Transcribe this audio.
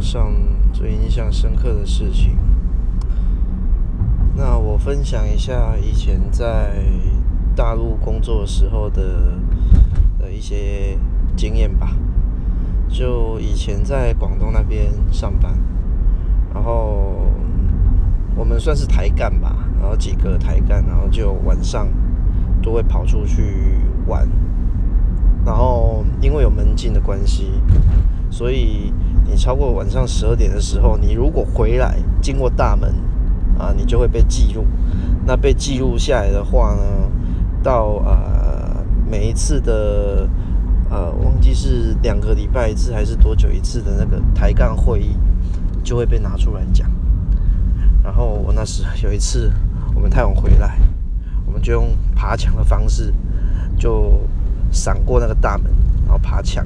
上最印象深刻的事情，那我分享一下以前在大陆工作时候的的一些经验吧。就以前在广东那边上班，然后我们算是台干吧，然后几个台干，然后就晚上都会跑出去玩。有门禁的关系，所以你超过晚上十二点的时候，你如果回来经过大门啊，你就会被记录。那被记录下来的话呢，到呃每一次的呃忘记是两个礼拜一次还是多久一次的那个抬杠会议，就会被拿出来讲。然后我那时有一次我们太晚回来，我们就用爬墙的方式就。闪过那个大门，后爬墙，